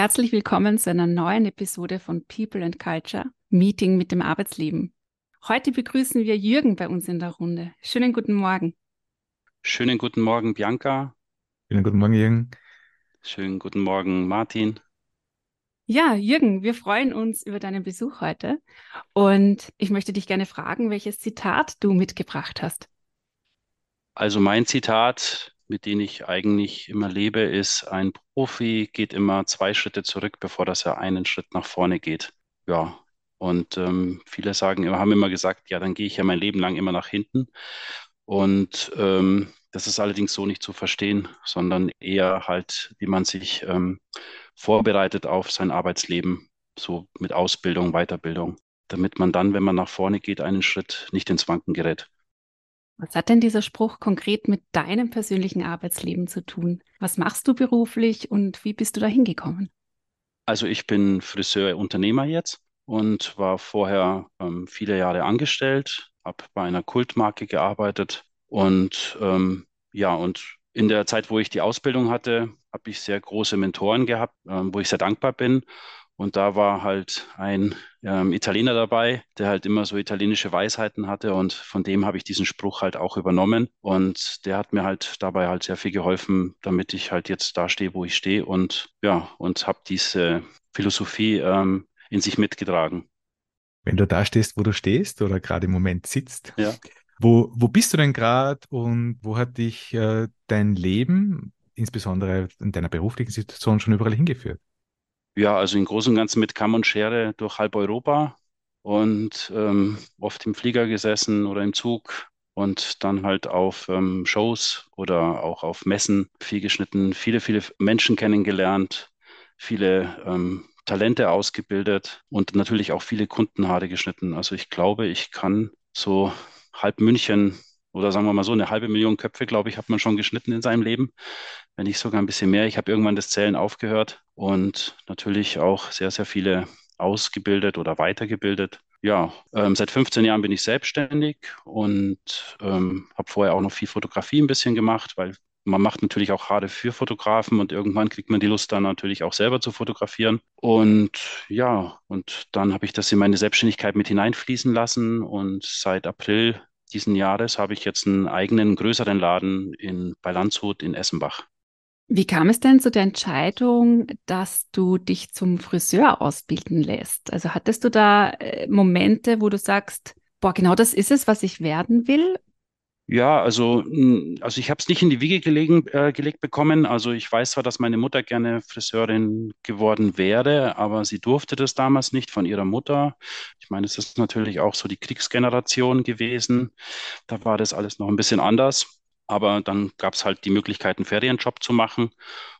Herzlich willkommen zu einer neuen Episode von People and Culture, Meeting mit dem Arbeitsleben. Heute begrüßen wir Jürgen bei uns in der Runde. Schönen guten Morgen. Schönen guten Morgen, Bianca. Schönen guten Morgen, Jürgen. Schönen guten Morgen, Martin. Ja, Jürgen, wir freuen uns über deinen Besuch heute und ich möchte dich gerne fragen, welches Zitat du mitgebracht hast. Also mein Zitat mit denen ich eigentlich immer lebe, ist, ein Profi geht immer zwei Schritte zurück, bevor dass er einen Schritt nach vorne geht. Ja, und ähm, viele sagen, haben immer gesagt, ja, dann gehe ich ja mein Leben lang immer nach hinten. Und ähm, das ist allerdings so nicht zu verstehen, sondern eher halt, wie man sich ähm, vorbereitet auf sein Arbeitsleben, so mit Ausbildung, Weiterbildung, damit man dann, wenn man nach vorne geht, einen Schritt nicht ins Wanken gerät. Was hat denn dieser Spruch konkret mit deinem persönlichen Arbeitsleben zu tun? Was machst du beruflich und wie bist du da hingekommen? Also ich bin Friseur-Unternehmer jetzt und war vorher ähm, viele Jahre angestellt, habe bei einer Kultmarke gearbeitet und ähm, ja, und in der Zeit, wo ich die Ausbildung hatte, habe ich sehr große Mentoren gehabt, ähm, wo ich sehr dankbar bin. Und da war halt ein ähm, Italiener dabei, der halt immer so italienische Weisheiten hatte und von dem habe ich diesen Spruch halt auch übernommen und der hat mir halt dabei halt sehr viel geholfen, damit ich halt jetzt da stehe, wo ich stehe und ja, und habe diese Philosophie ähm, in sich mitgetragen. Wenn du da stehst, wo du stehst oder gerade im Moment sitzt, ja. wo, wo bist du denn gerade und wo hat dich äh, dein Leben, insbesondere in deiner beruflichen Situation, schon überall hingeführt? Ja, also im Großen und Ganzen mit Kamm und Schere durch halb Europa und ähm, oft im Flieger gesessen oder im Zug und dann halt auf ähm, Shows oder auch auf Messen viel geschnitten, viele, viele Menschen kennengelernt, viele ähm, Talente ausgebildet und natürlich auch viele Kundenhaare geschnitten. Also ich glaube, ich kann so halb München oder sagen wir mal so, eine halbe Million Köpfe, glaube ich, hat man schon geschnitten in seinem Leben, wenn nicht sogar ein bisschen mehr. Ich habe irgendwann das Zählen aufgehört und natürlich auch sehr, sehr viele ausgebildet oder weitergebildet. Ja, ähm, seit 15 Jahren bin ich selbstständig und ähm, habe vorher auch noch viel Fotografie ein bisschen gemacht, weil man macht natürlich auch Haare für Fotografen und irgendwann kriegt man die Lust dann natürlich auch selber zu fotografieren. Und ja, und dann habe ich das in meine Selbstständigkeit mit hineinfließen lassen und seit April diesen Jahres habe ich jetzt einen eigenen größeren Laden in, bei Landshut in Essenbach. Wie kam es denn zu der Entscheidung, dass du dich zum Friseur ausbilden lässt? Also hattest du da äh, Momente, wo du sagst, boah, genau das ist es, was ich werden will? Ja, also, hm, also ich habe es nicht in die Wiege gelegen, äh, gelegt bekommen. Also ich weiß zwar, dass meine Mutter gerne Friseurin geworden wäre, aber sie durfte das damals nicht von ihrer Mutter. Ich meine, es ist natürlich auch so die Kriegsgeneration gewesen. Da war das alles noch ein bisschen anders. Aber dann gab es halt die Möglichkeit, einen Ferienjob zu machen.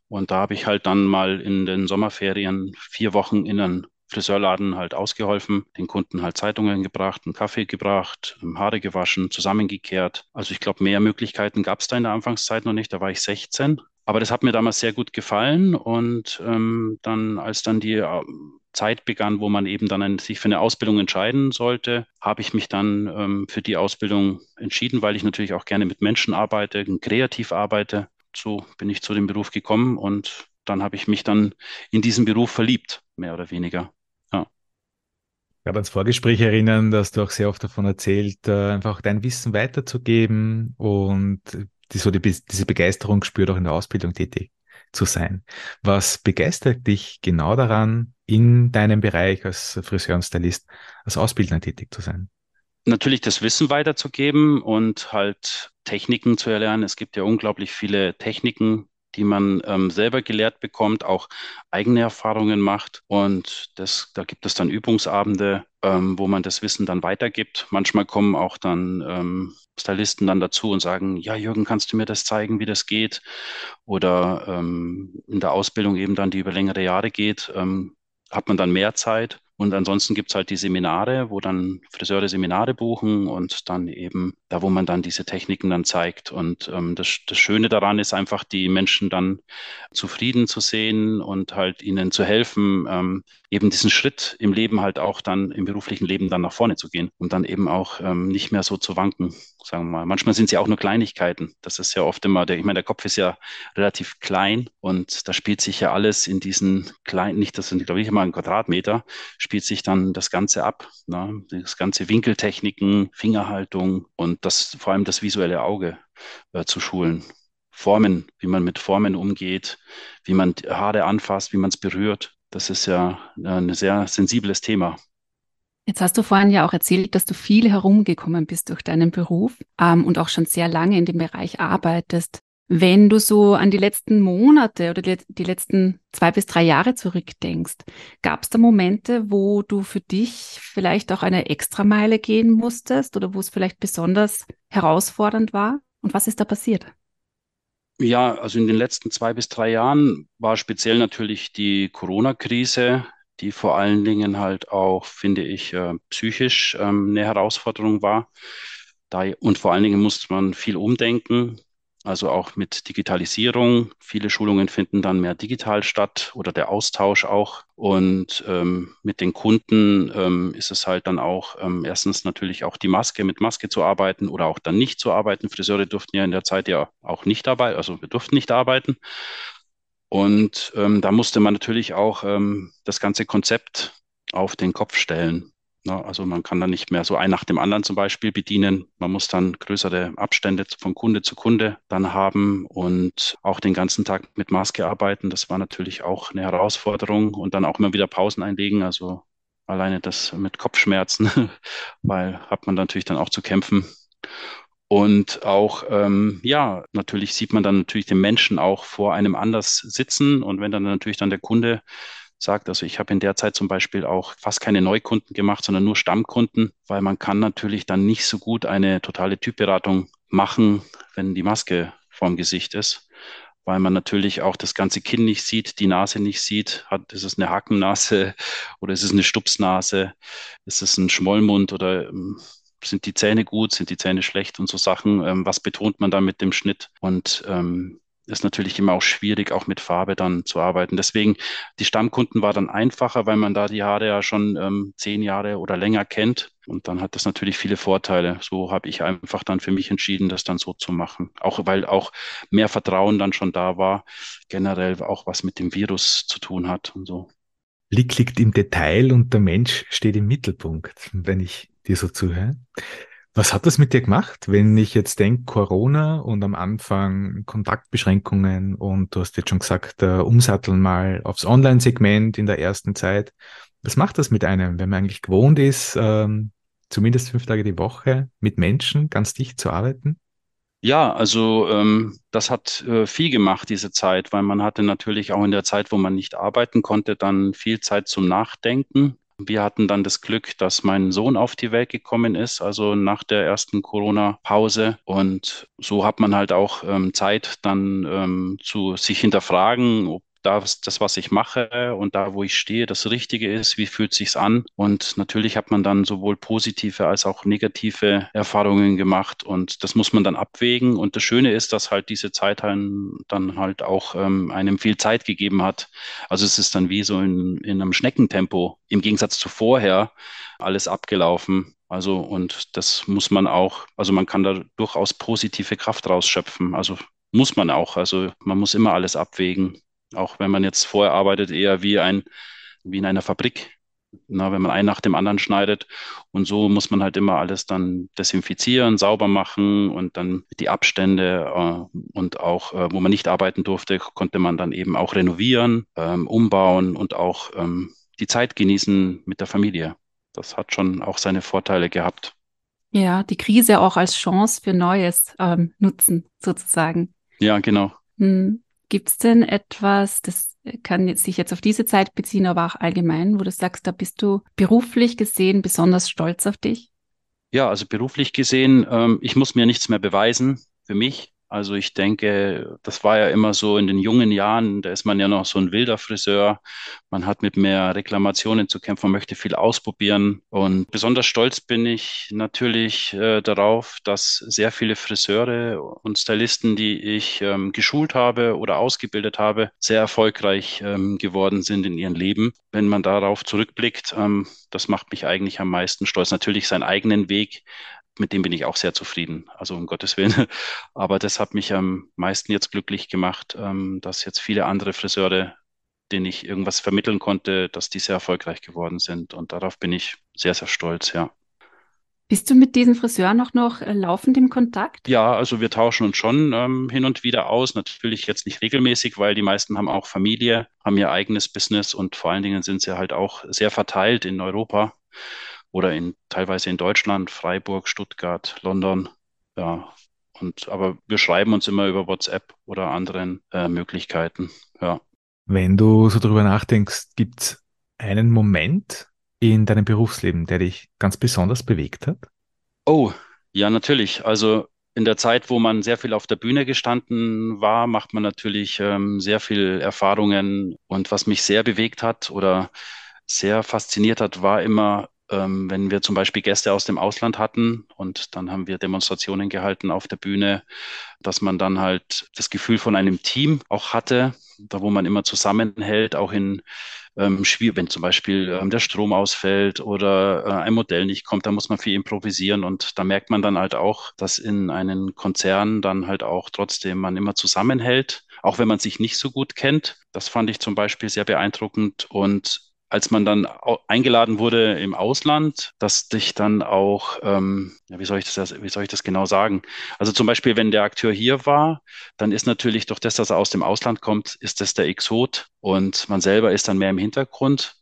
Und da habe ich halt dann mal in den Sommerferien vier Wochen in einen Friseurladen halt ausgeholfen, den Kunden halt Zeitungen gebracht, einen Kaffee gebracht, Haare gewaschen, zusammengekehrt. Also ich glaube, mehr Möglichkeiten gab es da in der Anfangszeit noch nicht. Da war ich 16. Aber das hat mir damals sehr gut gefallen. Und ähm, dann, als dann die äh, Zeit begann, wo man eben dann ein, sich für eine Ausbildung entscheiden sollte, habe ich mich dann ähm, für die Ausbildung entschieden, weil ich natürlich auch gerne mit Menschen arbeite, kreativ arbeite. So bin ich zu dem Beruf gekommen und dann habe ich mich dann in diesen Beruf verliebt, mehr oder weniger. Ich habe ans Vorgespräch erinnern, dass du auch sehr oft davon erzählt, äh, einfach dein Wissen weiterzugeben und die, so die, diese Begeisterung spürt auch in der Ausbildung tätig zu sein. Was begeistert dich genau daran, in deinem Bereich als Friseur und Stylist, als Ausbildner tätig zu sein? Natürlich das Wissen weiterzugeben und halt Techniken zu erlernen. Es gibt ja unglaublich viele Techniken, die man ähm, selber gelehrt bekommt, auch eigene Erfahrungen macht. Und das, da gibt es dann Übungsabende, ähm, wo man das Wissen dann weitergibt. Manchmal kommen auch dann ähm, Stylisten dann dazu und sagen, ja, Jürgen, kannst du mir das zeigen, wie das geht? Oder ähm, in der Ausbildung eben dann, die über längere Jahre geht, ähm, hat man dann mehr Zeit. Und ansonsten gibt's halt die Seminare, wo dann Friseure Seminare buchen und dann eben da, wo man dann diese Techniken dann zeigt. Und ähm, das, das Schöne daran ist einfach, die Menschen dann zufrieden zu sehen und halt ihnen zu helfen, ähm, eben diesen Schritt im Leben halt auch dann im beruflichen Leben dann nach vorne zu gehen und dann eben auch ähm, nicht mehr so zu wanken, sagen wir mal. Manchmal sind es ja auch nur Kleinigkeiten. Das ist ja oft immer, der, ich meine, der Kopf ist ja relativ klein und da spielt sich ja alles in diesen kleinen, nicht, das sind, glaube ich, immer ein Quadratmeter, spielt sich dann das Ganze ab. Ne? Das ganze Winkeltechniken, Fingerhaltung und das vor allem das visuelle Auge äh, zu schulen. Formen, wie man mit Formen umgeht, wie man Haare anfasst, wie man es berührt. Das ist ja ein sehr sensibles Thema. Jetzt hast du vorhin ja auch erzählt, dass du viel herumgekommen bist durch deinen Beruf ähm, und auch schon sehr lange in dem Bereich arbeitest. Wenn du so an die letzten Monate oder die, letzten zwei bis drei Jahre zurückdenkst, gab es da Momente, wo du für dich vielleicht auch eine Extrameile gehen musstest oder wo es vielleicht besonders herausfordernd war? Und was ist da passiert? Ja, also in den letzten zwei bis drei Jahren war speziell natürlich die Corona-Krise, die vor allen Dingen halt auch, finde ich, äh, psychisch ähm, eine Herausforderung war. Und vor allen Dingen musste man viel umdenken. Also auch mit Digitalisierung. Viele Schulungen finden dann mehr digital statt oder der Austausch auch. Und ähm, mit den Kunden ähm, ist es halt dann auch ähm, erstens natürlich auch die Maske, mit Maske zu arbeiten oder auch dann nicht zu arbeiten. Friseure durften ja in der Zeit ja auch nicht arbeiten, also wir durften nicht arbeiten. Und ähm, da musste man natürlich auch ähm, das ganze Konzept auf den Kopf stellen. Ne? Also man kann dann nicht mehr so ein nach dem anderen zum Beispiel bedienen. Man muss dann größere Abstände von Kunde zu Kunde dann haben und auch den ganzen Tag mit Maske arbeiten. Das war natürlich auch eine Herausforderung und dann auch immer wieder Pausen einlegen. Also alleine das mit Kopfschmerzen, weil hat man natürlich dann auch zu kämpfen. Und auch, ähm, ja, natürlich sieht man dann natürlich den Menschen auch vor einem anders sitzen. Und wenn dann natürlich dann der Kunde sagt. Also ich habe in der Zeit zum Beispiel auch fast keine Neukunden gemacht, sondern nur Stammkunden, weil man kann natürlich dann nicht so gut eine totale Typberatung machen, wenn die Maske vorm Gesicht ist, weil man natürlich auch das ganze Kinn nicht sieht, die Nase nicht sieht. Hat, ist es eine Hackennase oder ist es eine Stupsnase? Ist es ein Schmollmund oder ähm, sind die Zähne gut, sind die Zähne schlecht und so Sachen. Ähm, was betont man da mit dem Schnitt? Und ähm, ist natürlich immer auch schwierig, auch mit Farbe dann zu arbeiten. Deswegen, die Stammkunden war dann einfacher, weil man da die Haare ja schon ähm, zehn Jahre oder länger kennt. Und dann hat das natürlich viele Vorteile. So habe ich einfach dann für mich entschieden, das dann so zu machen. Auch weil auch mehr Vertrauen dann schon da war, generell auch was mit dem Virus zu tun hat und so. Blick liegt im Detail und der Mensch steht im Mittelpunkt, wenn ich dir so zuhöre. Was hat das mit dir gemacht, wenn ich jetzt denke, Corona und am Anfang Kontaktbeschränkungen und du hast jetzt schon gesagt, äh, umsatteln mal aufs Online-Segment in der ersten Zeit. Was macht das mit einem, wenn man eigentlich gewohnt ist, ähm, zumindest fünf Tage die Woche mit Menschen ganz dicht zu arbeiten? Ja, also ähm, das hat äh, viel gemacht, diese Zeit, weil man hatte natürlich auch in der Zeit, wo man nicht arbeiten konnte, dann viel Zeit zum Nachdenken. Wir hatten dann das Glück, dass mein Sohn auf die Welt gekommen ist, also nach der ersten Corona-Pause. Und so hat man halt auch ähm, Zeit, dann ähm, zu sich hinterfragen, ob das, das, was ich mache und da, wo ich stehe, das Richtige ist, wie fühlt sich's an? Und natürlich hat man dann sowohl positive als auch negative Erfahrungen gemacht und das muss man dann abwägen. Und das Schöne ist, dass halt diese Zeit dann, halt auch ähm, einem viel Zeit gegeben hat. Also es ist dann wie so in, in einem Schneckentempo im Gegensatz zu vorher alles abgelaufen. Also, und das muss man auch, also man kann da durchaus positive Kraft rausschöpfen. Also muss man auch. Also man muss immer alles abwägen. Auch wenn man jetzt vorher arbeitet, eher wie ein, wie in einer Fabrik. Na, wenn man einen nach dem anderen schneidet. Und so muss man halt immer alles dann desinfizieren, sauber machen und dann die Abstände äh, und auch, äh, wo man nicht arbeiten durfte, konnte man dann eben auch renovieren, ähm, umbauen und auch ähm, die Zeit genießen mit der Familie. Das hat schon auch seine Vorteile gehabt. Ja, die Krise auch als Chance für Neues ähm, nutzen, sozusagen. Ja, genau. Hm. Gibt es denn etwas, das kann sich jetzt auf diese Zeit beziehen, aber auch allgemein, wo du sagst, da bist du beruflich gesehen besonders stolz auf dich? Ja, also beruflich gesehen, ähm, ich muss mir nichts mehr beweisen für mich. Also ich denke, das war ja immer so in den jungen Jahren, da ist man ja noch so ein wilder Friseur. Man hat mit mehr Reklamationen zu kämpfen, möchte viel ausprobieren. Und besonders stolz bin ich natürlich äh, darauf, dass sehr viele Friseure und Stylisten, die ich ähm, geschult habe oder ausgebildet habe, sehr erfolgreich ähm, geworden sind in ihrem Leben. Wenn man darauf zurückblickt, ähm, das macht mich eigentlich am meisten stolz. Natürlich seinen eigenen Weg mit dem bin ich auch sehr zufrieden. Also um Gottes Willen. Aber das hat mich am meisten jetzt glücklich gemacht, ähm, dass jetzt viele andere Friseure, denen ich irgendwas vermitteln konnte, dass die sehr erfolgreich geworden sind. Und darauf bin ich sehr, sehr stolz, ja. Bist du mit diesen Friseuren auch noch äh, laufend im Kontakt? Ja, also wir tauschen uns schon ähm, hin und wieder aus. Natürlich jetzt nicht regelmäßig, weil die meisten haben auch Familie, haben ihr eigenes Business und vor allen Dingen sind sie halt auch sehr verteilt in Europa oder in teilweise in Deutschland, Freiburg, Stuttgart, London. Ja, und aber wir schreiben uns immer über WhatsApp oder anderen äh, Möglichkeiten. Ja. Wenn du so drüber nachdenkst, gibt es einen Moment in deinem Berufsleben, der dich ganz besonders bewegt hat? Oh, ja, natürlich. Also in der Zeit, wo man sehr viel auf der Bühne gestanden war, macht man natürlich ähm, sehr viel Erfahrungen. Und was mich sehr bewegt hat oder sehr fasziniert hat, war immer ähm, wenn wir zum Beispiel Gäste aus dem Ausland hatten und dann haben wir Demonstrationen gehalten auf der Bühne, dass man dann halt das Gefühl von einem Team auch hatte, da wo man immer zusammenhält, auch in ähm, wenn zum Beispiel ähm, der Strom ausfällt oder äh, ein Modell nicht kommt, da muss man viel improvisieren und da merkt man dann halt auch, dass in einem Konzern dann halt auch trotzdem man immer zusammenhält, auch wenn man sich nicht so gut kennt. Das fand ich zum Beispiel sehr beeindruckend und als man dann eingeladen wurde im Ausland, dass dich dann auch, ähm, ja, wie soll ich das, wie soll ich das genau sagen? Also zum Beispiel, wenn der Akteur hier war, dann ist natürlich durch das, dass er aus dem Ausland kommt, ist das der Exot und man selber ist dann mehr im Hintergrund.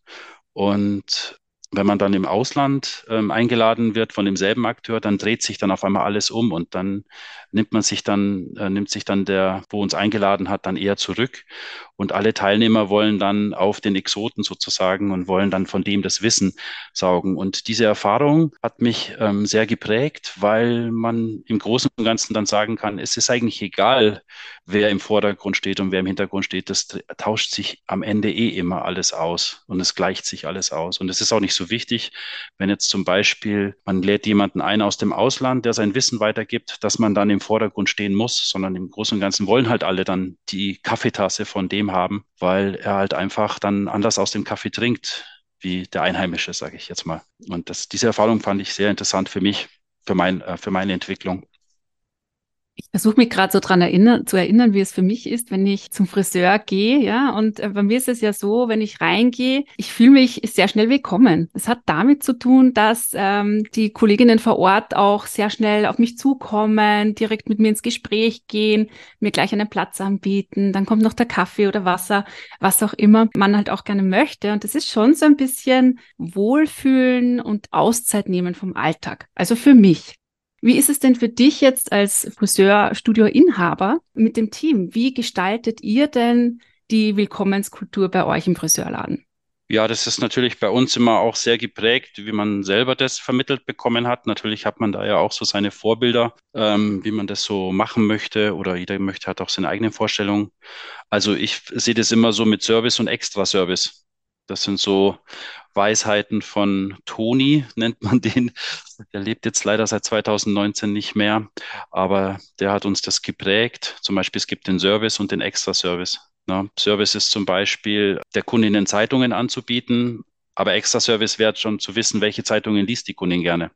Und wenn man dann im Ausland ähm, eingeladen wird von demselben Akteur, dann dreht sich dann auf einmal alles um und dann nimmt man sich dann, äh, nimmt sich dann der, wo uns eingeladen hat, dann eher zurück. Und alle Teilnehmer wollen dann auf den Exoten sozusagen und wollen dann von dem das Wissen saugen. Und diese Erfahrung hat mich ähm, sehr geprägt, weil man im Großen und Ganzen dann sagen kann, es ist eigentlich egal, wer im Vordergrund steht und wer im Hintergrund steht. Das tauscht sich am Ende eh immer alles aus und es gleicht sich alles aus. Und es ist auch nicht so wichtig, wenn jetzt zum Beispiel man lädt jemanden ein aus dem Ausland, der sein Wissen weitergibt, dass man dann im Vordergrund stehen muss, sondern im Großen und Ganzen wollen halt alle dann die Kaffeetasse von dem haben, weil er halt einfach dann anders aus dem Kaffee trinkt, wie der Einheimische, sage ich jetzt mal. Und das, diese Erfahrung fand ich sehr interessant für mich, für, mein, äh, für meine Entwicklung. Ich versuche mich gerade so dran erinnern, zu erinnern, wie es für mich ist, wenn ich zum Friseur gehe, ja. Und äh, bei mir ist es ja so, wenn ich reingehe, ich fühle mich sehr schnell willkommen. Es hat damit zu tun, dass ähm, die Kolleginnen vor Ort auch sehr schnell auf mich zukommen, direkt mit mir ins Gespräch gehen, mir gleich einen Platz anbieten. Dann kommt noch der Kaffee oder Wasser, was auch immer man halt auch gerne möchte. Und das ist schon so ein bisschen Wohlfühlen und Auszeit nehmen vom Alltag. Also für mich. Wie ist es denn für dich jetzt als Friseurstudio-Inhaber mit dem Team? Wie gestaltet ihr denn die Willkommenskultur bei euch im Friseurladen? Ja, das ist natürlich bei uns immer auch sehr geprägt, wie man selber das vermittelt bekommen hat. Natürlich hat man da ja auch so seine Vorbilder, ähm, wie man das so machen möchte oder jeder möchte hat auch seine eigene Vorstellung. Also ich sehe das immer so mit Service und Extra-Service. Das sind so Weisheiten von Toni, nennt man den. Der lebt jetzt leider seit 2019 nicht mehr, aber der hat uns das geprägt. Zum Beispiel, es gibt den Service und den Extra-Service. Ne? Service ist zum Beispiel, der Kundinnen Zeitungen anzubieten, aber Extra-Service wäre schon zu wissen, welche Zeitungen liest die Kundin gerne.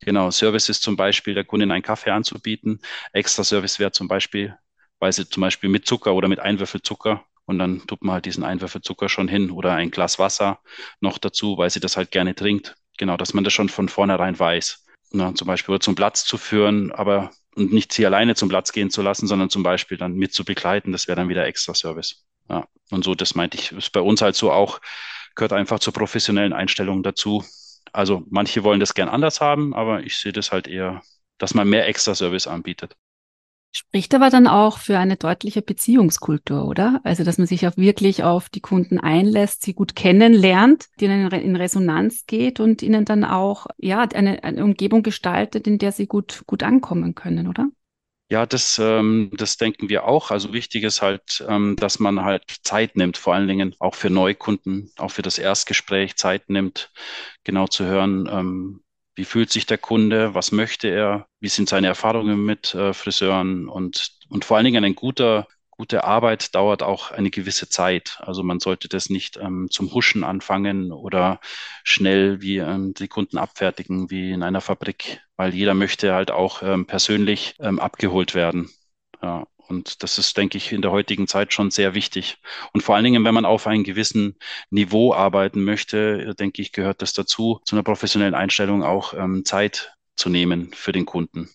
Genau, Service ist zum Beispiel, der Kundin einen Kaffee anzubieten. Extra-Service wäre zum Beispiel, weil sie zum Beispiel mit Zucker oder mit Einwürfel Zucker und dann tut man halt diesen Einwürfel Zucker schon hin oder ein Glas Wasser noch dazu, weil sie das halt gerne trinkt. Genau, dass man das schon von vornherein weiß. Na, zum Beispiel zum Platz zu führen, aber und nicht sie alleine zum Platz gehen zu lassen, sondern zum Beispiel dann mit zu begleiten, das wäre dann wieder extra Service. Ja, und so, das meinte ich, ist bei uns halt so auch, gehört einfach zur professionellen Einstellung dazu. Also manche wollen das gern anders haben, aber ich sehe das halt eher, dass man mehr extra Service anbietet. Spricht aber dann auch für eine deutliche Beziehungskultur, oder? Also, dass man sich auch wirklich auf die Kunden einlässt, sie gut kennenlernt, die ihnen in Resonanz geht und ihnen dann auch, ja, eine, eine Umgebung gestaltet, in der sie gut, gut ankommen können, oder? Ja, das, ähm, das denken wir auch. Also wichtig ist halt, ähm, dass man halt Zeit nimmt, vor allen Dingen auch für Neukunden, auch für das Erstgespräch Zeit nimmt, genau zu hören, ähm, wie fühlt sich der Kunde, was möchte er, wie sind seine Erfahrungen mit äh, Friseuren und, und vor allen Dingen ein guter gute Arbeit dauert auch eine gewisse Zeit. Also man sollte das nicht ähm, zum Huschen anfangen oder schnell wie ähm, die Kunden abfertigen wie in einer Fabrik, weil jeder möchte halt auch ähm, persönlich ähm, abgeholt werden. Ja, und das ist, denke ich, in der heutigen Zeit schon sehr wichtig. Und vor allen Dingen, wenn man auf einem gewissen Niveau arbeiten möchte, denke ich, gehört das dazu, zu einer professionellen Einstellung auch ähm, Zeit zu nehmen für den Kunden.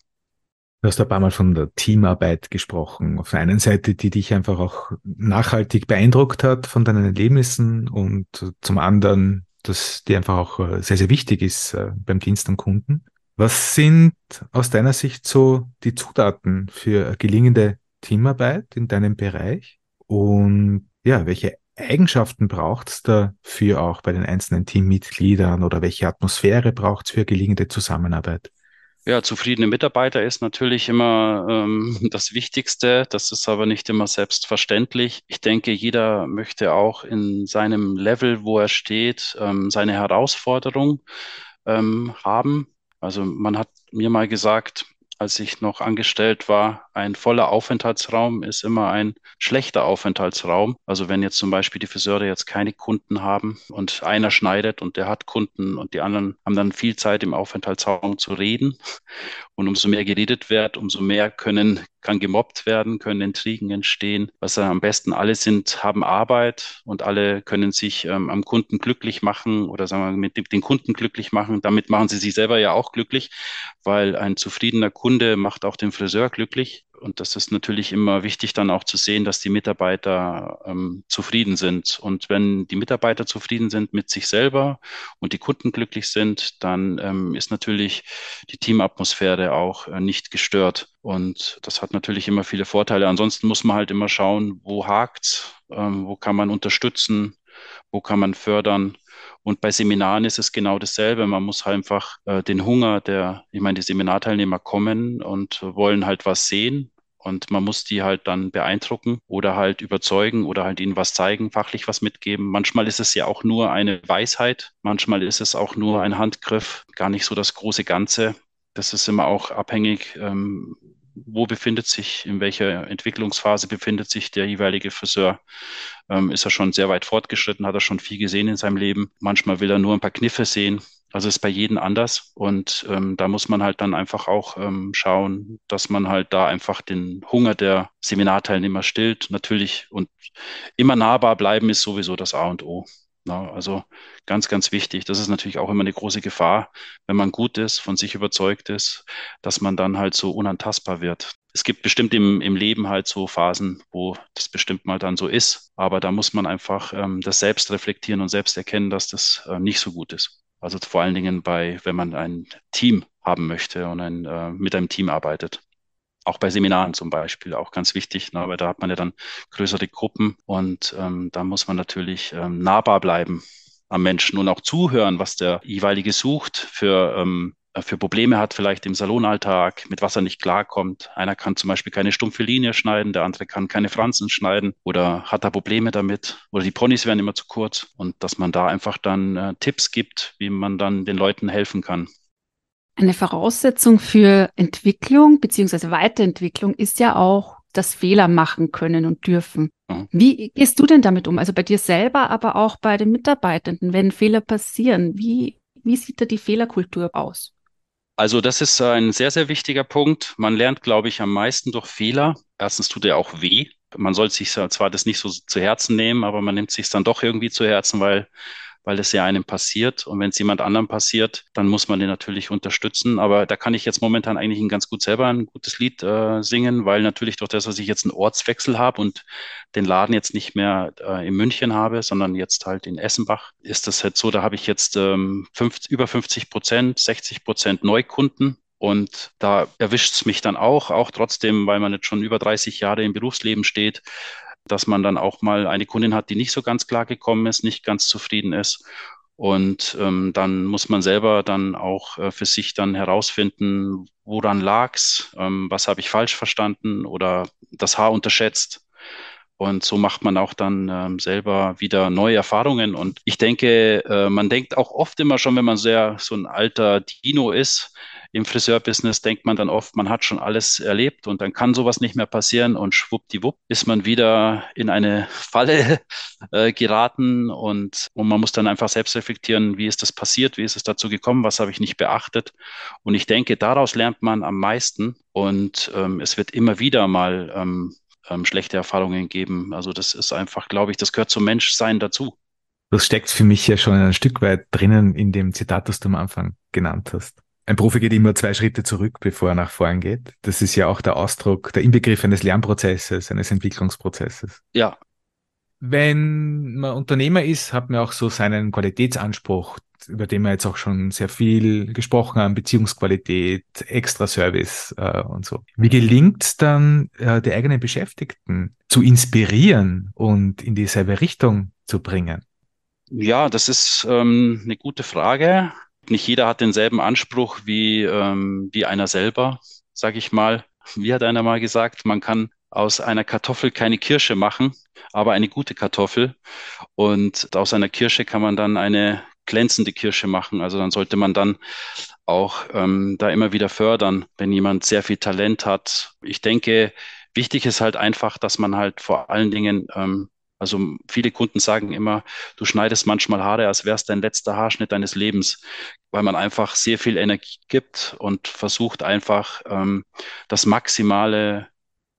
Du hast ein paar Mal von der Teamarbeit gesprochen. Auf der einen Seite, die dich einfach auch nachhaltig beeindruckt hat von deinen Erlebnissen und zum anderen, dass die einfach auch äh, sehr, sehr wichtig ist äh, beim Dienst am Kunden. Was sind aus deiner Sicht so die Zutaten für gelingende Teamarbeit in deinem Bereich? Und ja, welche Eigenschaften braucht es dafür auch bei den einzelnen Teammitgliedern oder welche Atmosphäre braucht es für gelingende Zusammenarbeit? Ja, zufriedene Mitarbeiter ist natürlich immer ähm, das Wichtigste. Das ist aber nicht immer selbstverständlich. Ich denke, jeder möchte auch in seinem Level, wo er steht, ähm, seine Herausforderung ähm, haben. Also man hat mir mal gesagt, als ich noch angestellt war, ein voller Aufenthaltsraum ist immer ein schlechter Aufenthaltsraum. Also wenn jetzt zum Beispiel die Friseure jetzt keine Kunden haben und einer schneidet und der hat Kunden und die anderen haben dann viel Zeit im Aufenthaltsraum zu reden. Und umso mehr geredet wird, umso mehr können, kann gemobbt werden, können Intrigen entstehen. Was am besten alle sind, haben Arbeit und alle können sich ähm, am Kunden glücklich machen oder sagen wir mit den Kunden glücklich machen. Damit machen sie sich selber ja auch glücklich, weil ein zufriedener Kunde macht auch den Friseur glücklich. Und das ist natürlich immer wichtig, dann auch zu sehen, dass die Mitarbeiter ähm, zufrieden sind. Und wenn die Mitarbeiter zufrieden sind mit sich selber und die Kunden glücklich sind, dann ähm, ist natürlich die Teamatmosphäre auch äh, nicht gestört. Und das hat natürlich immer viele Vorteile. Ansonsten muss man halt immer schauen, wo hakt's, ähm, wo kann man unterstützen, wo kann man fördern. Und bei Seminaren ist es genau dasselbe. Man muss einfach äh, den Hunger der, ich meine, die Seminarteilnehmer kommen und wollen halt was sehen und man muss die halt dann beeindrucken oder halt überzeugen oder halt ihnen was zeigen, fachlich was mitgeben. Manchmal ist es ja auch nur eine Weisheit, manchmal ist es auch nur ein Handgriff, gar nicht so das große Ganze. Das ist immer auch abhängig, ähm, wo befindet sich, in welcher Entwicklungsphase befindet sich der jeweilige Friseur. Ähm, ist er schon sehr weit fortgeschritten, hat er schon viel gesehen in seinem Leben. Manchmal will er nur ein paar Kniffe sehen. Also ist bei jedem anders. Und ähm, da muss man halt dann einfach auch ähm, schauen, dass man halt da einfach den Hunger der Seminarteilnehmer stillt. Natürlich und immer nahbar bleiben ist sowieso das A und O. Na, also ganz, ganz wichtig. Das ist natürlich auch immer eine große Gefahr, wenn man gut ist, von sich überzeugt ist, dass man dann halt so unantastbar wird. Es gibt bestimmt im, im Leben halt so Phasen, wo das bestimmt mal dann so ist. Aber da muss man einfach ähm, das selbst reflektieren und selbst erkennen, dass das äh, nicht so gut ist. Also vor allen Dingen bei, wenn man ein Team haben möchte und ein, äh, mit einem Team arbeitet. Auch bei Seminaren zum Beispiel, auch ganz wichtig, ne, weil da hat man ja dann größere Gruppen und ähm, da muss man natürlich ähm, nahbar bleiben am Menschen und auch zuhören, was der jeweilige sucht für ähm, äh, für Probleme hat, vielleicht im Salonalltag, mit was er nicht klarkommt. Einer kann zum Beispiel keine stumpfe Linie schneiden, der andere kann keine Franzen schneiden oder hat da Probleme damit oder die Ponys werden immer zu kurz und dass man da einfach dann äh, Tipps gibt, wie man dann den Leuten helfen kann. Eine Voraussetzung für Entwicklung beziehungsweise Weiterentwicklung ist ja auch das Fehler machen können und dürfen. Mhm. Wie gehst du denn damit um? Also bei dir selber, aber auch bei den Mitarbeitenden, wenn Fehler passieren. Wie, wie sieht da die Fehlerkultur aus? Also das ist ein sehr, sehr wichtiger Punkt. Man lernt, glaube ich, am meisten durch Fehler. Erstens tut er auch weh. Man soll sich zwar das nicht so zu Herzen nehmen, aber man nimmt sich dann doch irgendwie zu Herzen, weil weil es ja einem passiert. Und wenn es jemand anderem passiert, dann muss man den natürlich unterstützen. Aber da kann ich jetzt momentan eigentlich ein ganz gut selber ein gutes Lied äh, singen, weil natürlich durch das, dass ich jetzt einen Ortswechsel habe und den Laden jetzt nicht mehr äh, in München habe, sondern jetzt halt in Essenbach, ist das halt so, da habe ich jetzt ähm, fünf, über 50 Prozent, 60 Prozent Neukunden Und da erwischt es mich dann auch, auch trotzdem, weil man jetzt schon über 30 Jahre im Berufsleben steht, dass man dann auch mal eine Kundin hat, die nicht so ganz klar gekommen ist, nicht ganz zufrieden ist. Und ähm, dann muss man selber dann auch äh, für sich dann herausfinden, woran lag's, ähm, was habe ich falsch verstanden oder das Haar unterschätzt. Und so macht man auch dann ähm, selber wieder neue Erfahrungen. Und ich denke, äh, man denkt auch oft immer schon, wenn man sehr so ein alter Dino ist, im Friseurbusiness denkt man dann oft, man hat schon alles erlebt und dann kann sowas nicht mehr passieren und schwuppdiwupp ist man wieder in eine Falle äh, geraten und, und man muss dann einfach selbst reflektieren, wie ist das passiert, wie ist es dazu gekommen, was habe ich nicht beachtet. Und ich denke, daraus lernt man am meisten und ähm, es wird immer wieder mal ähm, ähm, schlechte Erfahrungen geben. Also das ist einfach, glaube ich, das gehört zum Menschsein dazu. Das steckt für mich ja schon ein Stück weit drinnen in dem Zitat, das du am Anfang genannt hast. Ein Profi geht immer zwei Schritte zurück, bevor er nach vorn geht. Das ist ja auch der Ausdruck, der Inbegriff eines Lernprozesses, eines Entwicklungsprozesses. Ja. Wenn man Unternehmer ist, hat man auch so seinen Qualitätsanspruch, über den wir jetzt auch schon sehr viel gesprochen haben, Beziehungsqualität, Extra-Service äh, und so. Wie gelingt dann äh, die eigenen Beschäftigten zu inspirieren und in dieselbe Richtung zu bringen? Ja, das ist ähm, eine gute Frage. Nicht jeder hat denselben Anspruch wie, ähm, wie einer selber, sage ich mal. Wie hat einer mal gesagt, man kann aus einer Kartoffel keine Kirsche machen, aber eine gute Kartoffel. Und aus einer Kirsche kann man dann eine glänzende Kirsche machen. Also dann sollte man dann auch ähm, da immer wieder fördern, wenn jemand sehr viel Talent hat. Ich denke, wichtig ist halt einfach, dass man halt vor allen Dingen ähm, also viele Kunden sagen immer, du schneidest manchmal Haare, als wäre es dein letzter Haarschnitt deines Lebens, weil man einfach sehr viel Energie gibt und versucht einfach ähm, das Maximale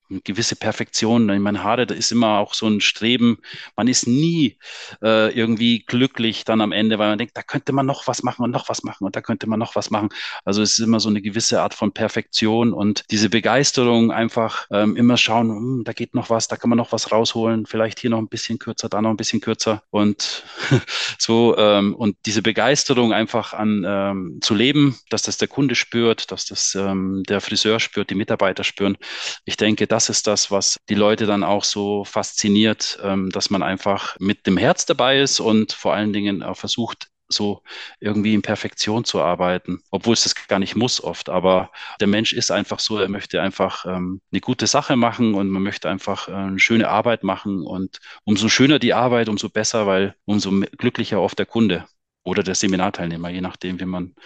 gewisse Perfektion. In meinen Haare, da ist immer auch so ein Streben. Man ist nie äh, irgendwie glücklich dann am Ende, weil man denkt, da könnte man noch was machen und noch was machen und da könnte man noch was machen. Also es ist immer so eine gewisse Art von Perfektion und diese Begeisterung einfach ähm, immer schauen, hm, da geht noch was, da kann man noch was rausholen, vielleicht hier noch ein bisschen kürzer, da noch ein bisschen kürzer und so ähm, und diese Begeisterung einfach an ähm, zu leben, dass das der Kunde spürt, dass das ähm, der Friseur spürt, die Mitarbeiter spüren. Ich denke, das ist das, was die Leute dann auch so fasziniert, ähm, dass man einfach mit dem Herz dabei ist und vor allen Dingen auch versucht, so irgendwie in Perfektion zu arbeiten, obwohl es das gar nicht muss oft. Aber der Mensch ist einfach so, er möchte einfach ähm, eine gute Sache machen und man möchte einfach äh, eine schöne Arbeit machen. Und umso schöner die Arbeit, umso besser, weil umso glücklicher oft der Kunde oder der Seminarteilnehmer, je nachdem, wie man,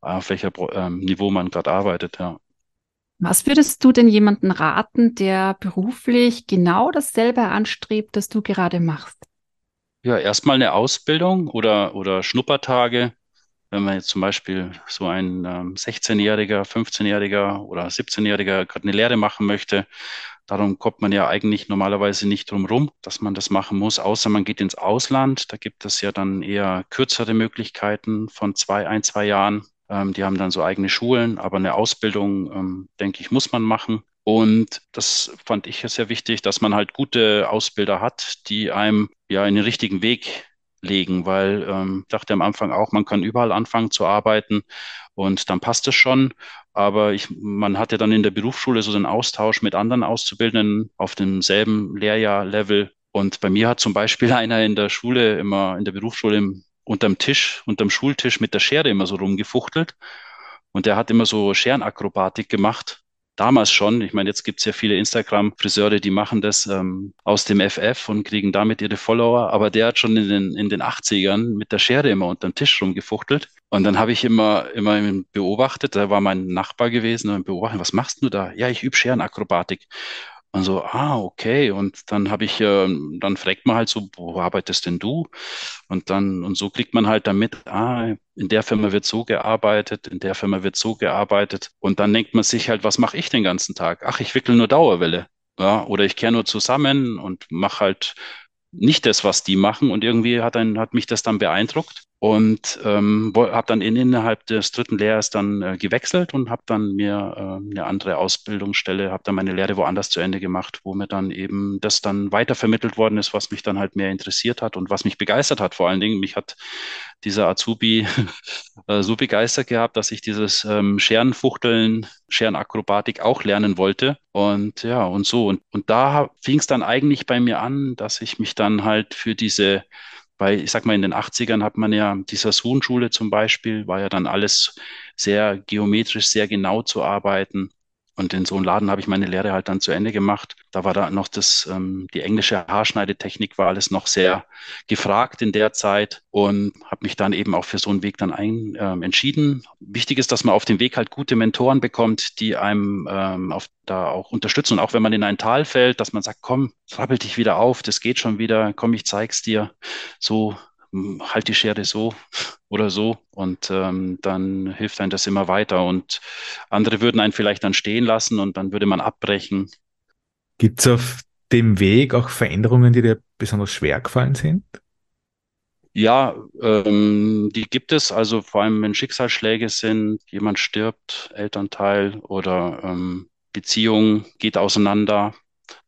auf welcher ähm, Niveau man gerade arbeitet. Ja. Was würdest du denn jemanden raten, der beruflich genau dasselbe anstrebt, das du gerade machst? Ja, erstmal eine Ausbildung oder, oder Schnuppertage. Wenn man jetzt zum Beispiel so ein ähm, 16-Jähriger, 15-Jähriger oder 17-Jähriger gerade eine Lehre machen möchte, darum kommt man ja eigentlich normalerweise nicht drum rum, dass man das machen muss, außer man geht ins Ausland. Da gibt es ja dann eher kürzere Möglichkeiten von zwei, ein, zwei Jahren. Ähm, die haben dann so eigene Schulen, aber eine Ausbildung, ähm, denke ich, muss man machen. Und das fand ich sehr wichtig, dass man halt gute Ausbilder hat, die einem ja in den richtigen Weg legen, weil ähm, ich dachte am Anfang auch, man kann überall anfangen zu arbeiten und dann passt es schon. Aber ich, man hat ja dann in der Berufsschule so den Austausch mit anderen Auszubildenden auf demselben Lehrjahrlevel. Und bei mir hat zum Beispiel einer in der Schule immer, in der Berufsschule im unterm Tisch, unterm Schultisch mit der Schere immer so rumgefuchtelt. Und der hat immer so Scherenakrobatik gemacht. Damals schon. Ich meine, jetzt gibt es ja viele Instagram-Friseure, die machen das ähm, aus dem FF und kriegen damit ihre Follower. Aber der hat schon in den, in den 80ern mit der Schere immer unterm Tisch rumgefuchtelt. Und dann habe ich immer, immer beobachtet, da war mein Nachbar gewesen und beobachtet, was machst du da? Ja, ich übe Scherenakrobatik. Und so, ah, okay. Und dann habe ich, äh, dann fragt man halt so, wo arbeitest denn du? Und dann, und so kriegt man halt damit, ah, in der Firma wird so gearbeitet, in der Firma wird so gearbeitet. Und dann denkt man sich halt, was mache ich den ganzen Tag? Ach, ich wickel nur Dauerwelle. Ja, oder ich kehre nur zusammen und mache halt nicht das, was die machen. Und irgendwie hat, ein, hat mich das dann beeindruckt. Und ähm, habe dann in, innerhalb des dritten Lehrjahres dann äh, gewechselt und habe dann mir äh, eine andere Ausbildungsstelle, habe dann meine Lehre woanders zu Ende gemacht, wo mir dann eben das dann weitervermittelt worden ist, was mich dann halt mehr interessiert hat und was mich begeistert hat. Vor allen Dingen, mich hat dieser Azubi äh, so begeistert gehabt, dass ich dieses ähm, Scherenfuchteln, Scherenakrobatik auch lernen wollte. Und ja, und so. Und, und da fing es dann eigentlich bei mir an, dass ich mich dann halt für diese weil ich sag mal, in den 80ern hat man ja dieser Sohn-Schule zum Beispiel, war ja dann alles sehr geometrisch, sehr genau zu arbeiten. Und in so einem Laden habe ich meine Lehre halt dann zu Ende gemacht. Da war da noch das, ähm, die englische Haarschneidetechnik war alles noch sehr gefragt in der Zeit und habe mich dann eben auch für so einen Weg dann ein, ähm, entschieden. Wichtig ist, dass man auf dem Weg halt gute Mentoren bekommt, die einem ähm, auf, da auch unterstützen. Und auch wenn man in ein Tal fällt, dass man sagt, komm, rappel dich wieder auf, das geht schon wieder, komm, ich zeig's dir. So halt die Schere so oder so und ähm, dann hilft einem das immer weiter und andere würden einen vielleicht dann stehen lassen und dann würde man abbrechen. Gibt es auf dem Weg auch Veränderungen, die dir besonders schwer gefallen sind? Ja, ähm, die gibt es. Also vor allem, wenn Schicksalsschläge sind, jemand stirbt, Elternteil oder ähm, Beziehung geht auseinander,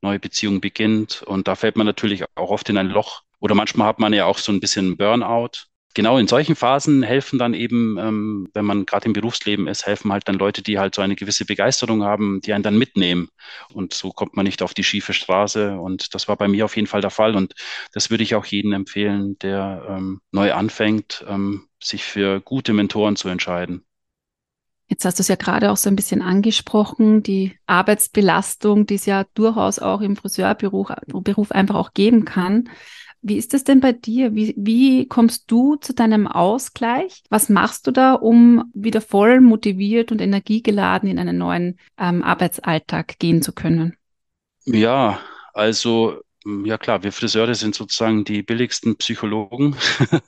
neue Beziehung beginnt und da fällt man natürlich auch oft in ein Loch oder manchmal hat man ja auch so ein bisschen Burnout. Genau in solchen Phasen helfen dann eben, ähm, wenn man gerade im Berufsleben ist, helfen halt dann Leute, die halt so eine gewisse Begeisterung haben, die einen dann mitnehmen. Und so kommt man nicht auf die schiefe Straße. Und das war bei mir auf jeden Fall der Fall. Und das würde ich auch jedem empfehlen, der ähm, neu anfängt, ähm, sich für gute Mentoren zu entscheiden. Jetzt hast du es ja gerade auch so ein bisschen angesprochen, die Arbeitsbelastung, die es ja durchaus auch im Friseurberuf Beruf einfach auch geben kann. Wie ist es denn bei dir? Wie, wie kommst du zu deinem Ausgleich? Was machst du da, um wieder voll motiviert und energiegeladen in einen neuen ähm, Arbeitsalltag gehen zu können? Ja, also ja klar, wir Friseure sind sozusagen die billigsten Psychologen,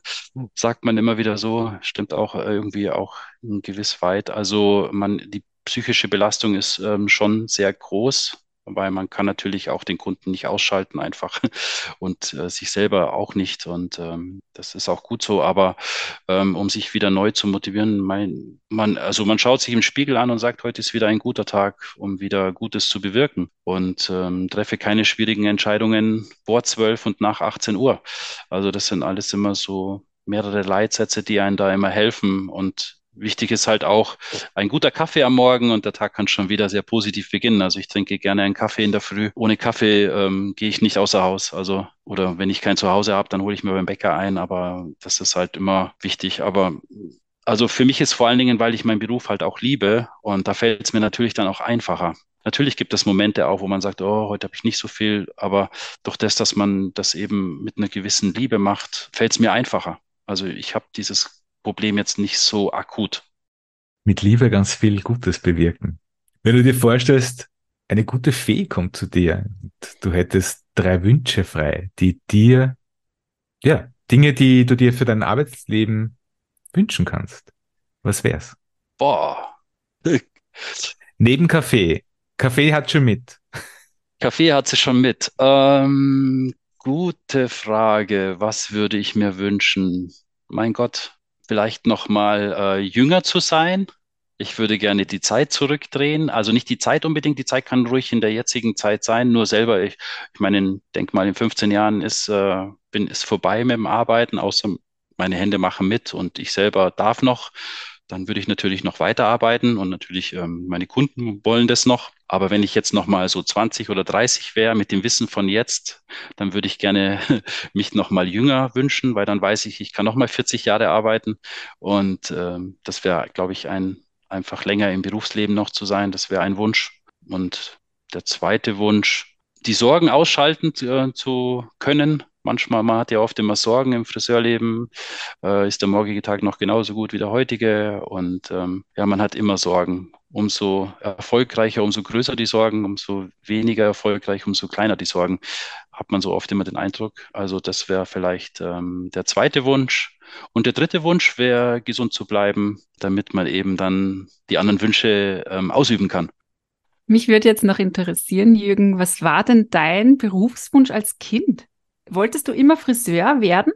sagt man immer wieder so, stimmt auch irgendwie auch gewiss weit. Also man, die psychische Belastung ist ähm, schon sehr groß weil man kann natürlich auch den Kunden nicht ausschalten einfach und äh, sich selber auch nicht. Und ähm, das ist auch gut so. Aber ähm, um sich wieder neu zu motivieren, mein, man, also man schaut sich im Spiegel an und sagt, heute ist wieder ein guter Tag, um wieder Gutes zu bewirken. Und ähm, treffe keine schwierigen Entscheidungen vor 12 und nach 18 Uhr. Also das sind alles immer so mehrere Leitsätze, die einen da immer helfen. Und Wichtig ist halt auch ein guter Kaffee am Morgen und der Tag kann schon wieder sehr positiv beginnen. Also ich trinke gerne einen Kaffee in der Früh. Ohne Kaffee ähm, gehe ich nicht außer Haus. Also oder wenn ich kein Zuhause habe, dann hole ich mir beim Bäcker ein. Aber das ist halt immer wichtig. Aber also für mich ist vor allen Dingen, weil ich meinen Beruf halt auch liebe und da fällt es mir natürlich dann auch einfacher. Natürlich gibt es Momente auch, wo man sagt, oh, heute habe ich nicht so viel, aber durch das, dass man das eben mit einer gewissen Liebe macht, fällt es mir einfacher. Also ich habe dieses Problem jetzt nicht so akut. Mit Liebe ganz viel Gutes bewirken. Wenn du dir vorstellst, eine gute Fee kommt zu dir und du hättest drei Wünsche frei, die dir, ja, Dinge, die du dir für dein Arbeitsleben wünschen kannst. Was wär's? Boah. Neben Kaffee. Kaffee hat schon mit. Kaffee hat sie schon mit. Ähm, gute Frage. Was würde ich mir wünschen? Mein Gott, vielleicht noch mal äh, jünger zu sein. Ich würde gerne die Zeit zurückdrehen. Also nicht die Zeit unbedingt, die Zeit kann ruhig in der jetzigen Zeit sein, nur selber, ich, ich meine, denk mal, in 15 Jahren ist, äh, bin, ist vorbei mit dem Arbeiten, außer meine Hände machen mit und ich selber darf noch dann würde ich natürlich noch weiterarbeiten und natürlich ähm, meine Kunden wollen das noch. Aber wenn ich jetzt noch mal so 20 oder 30 wäre mit dem Wissen von jetzt, dann würde ich gerne mich noch mal jünger wünschen, weil dann weiß ich, ich kann noch mal 40 Jahre arbeiten und ähm, das wäre, glaube ich, ein einfach länger im Berufsleben noch zu sein. Das wäre ein Wunsch. Und der zweite Wunsch, die Sorgen ausschalten äh, zu können, manchmal, man hat ja oft immer Sorgen im Friseurleben, äh, ist der morgige Tag noch genauso gut wie der heutige und ähm, ja, man hat immer Sorgen. Umso erfolgreicher, umso größer die Sorgen, umso weniger erfolgreich, umso kleiner die Sorgen, hat man so oft immer den Eindruck. Also das wäre vielleicht ähm, der zweite Wunsch. Und der dritte Wunsch wäre, gesund zu bleiben, damit man eben dann die anderen Wünsche ähm, ausüben kann. Mich würde jetzt noch interessieren, Jürgen, was war denn dein Berufswunsch als Kind? Wolltest du immer Friseur werden?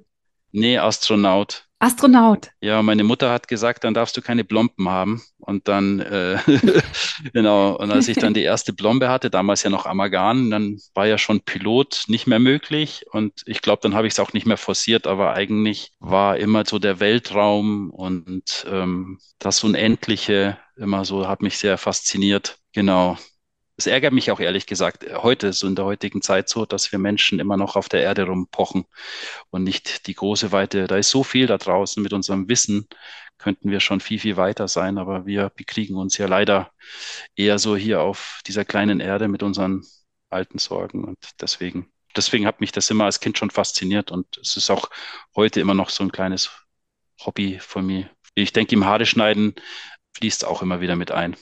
Nee, Astronaut. Astronaut. Ja, meine Mutter hat gesagt, dann darfst du keine Blomben haben. Und dann, äh, genau, und als ich dann die erste Blombe hatte, damals ja noch Amalgam, dann war ja schon Pilot nicht mehr möglich. Und ich glaube, dann habe ich es auch nicht mehr forciert, aber eigentlich war immer so der Weltraum und ähm, das Unendliche immer so, hat mich sehr fasziniert. Genau. Es ärgert mich auch ehrlich gesagt heute, so in der heutigen Zeit so, dass wir Menschen immer noch auf der Erde rumpochen und nicht die große Weite. Da ist so viel da draußen mit unserem Wissen, könnten wir schon viel, viel weiter sein, aber wir bekriegen uns ja leider eher so hier auf dieser kleinen Erde mit unseren alten Sorgen und deswegen, deswegen hat mich das immer als Kind schon fasziniert und es ist auch heute immer noch so ein kleines Hobby von mir. Ich denke, im Haare schneiden fließt auch immer wieder mit ein.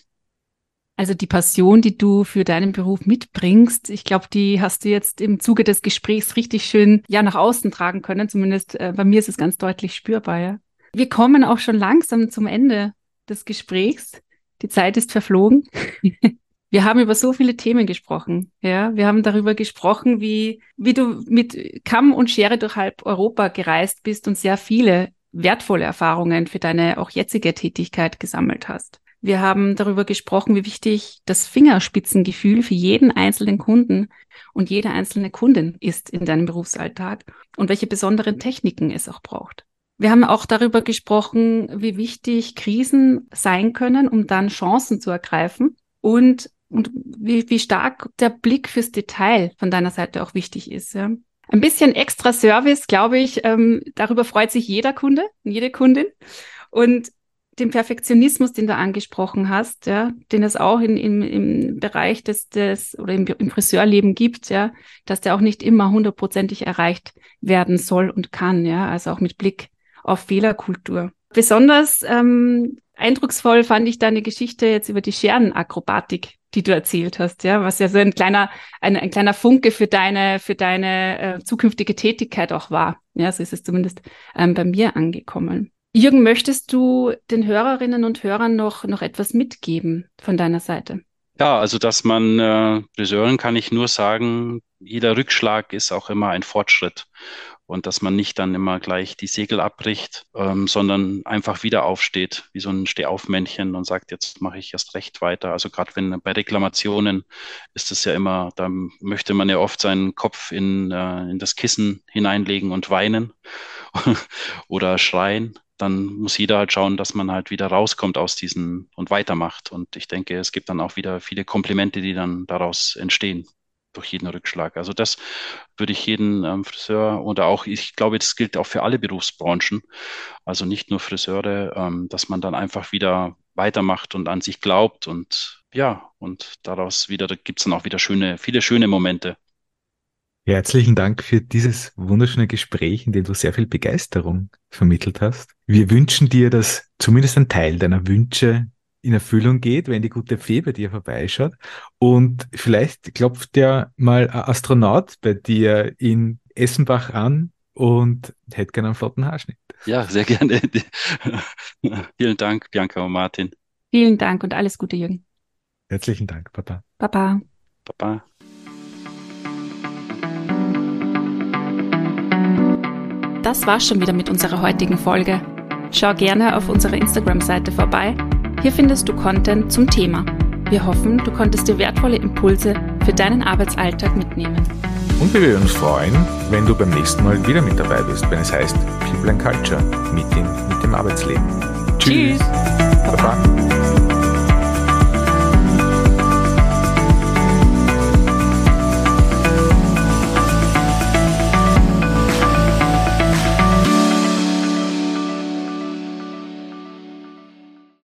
Also die Passion, die du für deinen Beruf mitbringst, ich glaube, die hast du jetzt im Zuge des Gesprächs richtig schön ja nach außen tragen können. Zumindest äh, bei mir ist es ganz deutlich spürbar. Ja. Wir kommen auch schon langsam zum Ende des Gesprächs. Die Zeit ist verflogen. Wir haben über so viele Themen gesprochen. Ja, wir haben darüber gesprochen, wie, wie du mit Kamm und Schere durch halb Europa gereist bist und sehr viele wertvolle Erfahrungen für deine auch jetzige Tätigkeit gesammelt hast. Wir haben darüber gesprochen, wie wichtig das Fingerspitzengefühl für jeden einzelnen Kunden und jede einzelne Kundin ist in deinem Berufsalltag und welche besonderen Techniken es auch braucht. Wir haben auch darüber gesprochen, wie wichtig Krisen sein können, um dann Chancen zu ergreifen und, und wie, wie stark der Blick fürs Detail von deiner Seite auch wichtig ist. Ja. Ein bisschen extra Service, glaube ich, ähm, darüber freut sich jeder Kunde, jede Kundin. Und den Perfektionismus, den du angesprochen hast, ja, den es auch in, in, im Bereich des, des oder im, im Friseurleben gibt, ja, dass der auch nicht immer hundertprozentig erreicht werden soll und kann, ja, also auch mit Blick auf Fehlerkultur. Besonders ähm, eindrucksvoll fand ich deine Geschichte jetzt über die Scherenakrobatik, die du erzählt hast, ja, was ja so ein kleiner, ein, ein kleiner Funke für deine, für deine äh, zukünftige Tätigkeit auch war. Ja, so ist es zumindest ähm, bei mir angekommen. Jürgen, möchtest du den Hörerinnen und Hörern noch, noch etwas mitgeben von deiner Seite? Ja, also dass man äh, Friseuren kann ich nur sagen, jeder Rückschlag ist auch immer ein Fortschritt und dass man nicht dann immer gleich die Segel abbricht, ähm, sondern einfach wieder aufsteht, wie so ein Stehaufmännchen und sagt, jetzt mache ich erst recht weiter. Also gerade wenn bei Reklamationen ist es ja immer, da möchte man ja oft seinen Kopf in, äh, in das Kissen hineinlegen und weinen oder schreien dann muss jeder halt schauen, dass man halt wieder rauskommt aus diesen und weitermacht. Und ich denke, es gibt dann auch wieder viele Komplimente, die dann daraus entstehen durch jeden Rückschlag. Also das würde ich jeden ähm, Friseur oder auch, ich glaube, das gilt auch für alle Berufsbranchen, also nicht nur Friseure, ähm, dass man dann einfach wieder weitermacht und an sich glaubt und ja, und daraus wieder gibt es dann auch wieder schöne, viele schöne Momente. Herzlichen Dank für dieses wunderschöne Gespräch, in dem du sehr viel Begeisterung vermittelt hast. Wir wünschen dir, dass zumindest ein Teil deiner Wünsche in Erfüllung geht, wenn die gute Fee bei dir vorbeischaut. Und vielleicht klopft ja mal ein Astronaut bei dir in Essenbach an und hätte gerne einen flotten Haarschnitt. Ja, sehr gerne. Vielen Dank, Bianca und Martin. Vielen Dank und alles Gute, Jürgen. Herzlichen Dank, Papa. Papa. Papa. Das war's schon wieder mit unserer heutigen Folge. Schau gerne auf unserer Instagram-Seite vorbei. Hier findest du Content zum Thema. Wir hoffen, du konntest dir wertvolle Impulse für deinen Arbeitsalltag mitnehmen. Und wir würden uns freuen, wenn du beim nächsten Mal wieder mit dabei bist, wenn es heißt People and Culture, Meeting mit dem Arbeitsleben. Tschüss. Tschüss. Baba. Baba.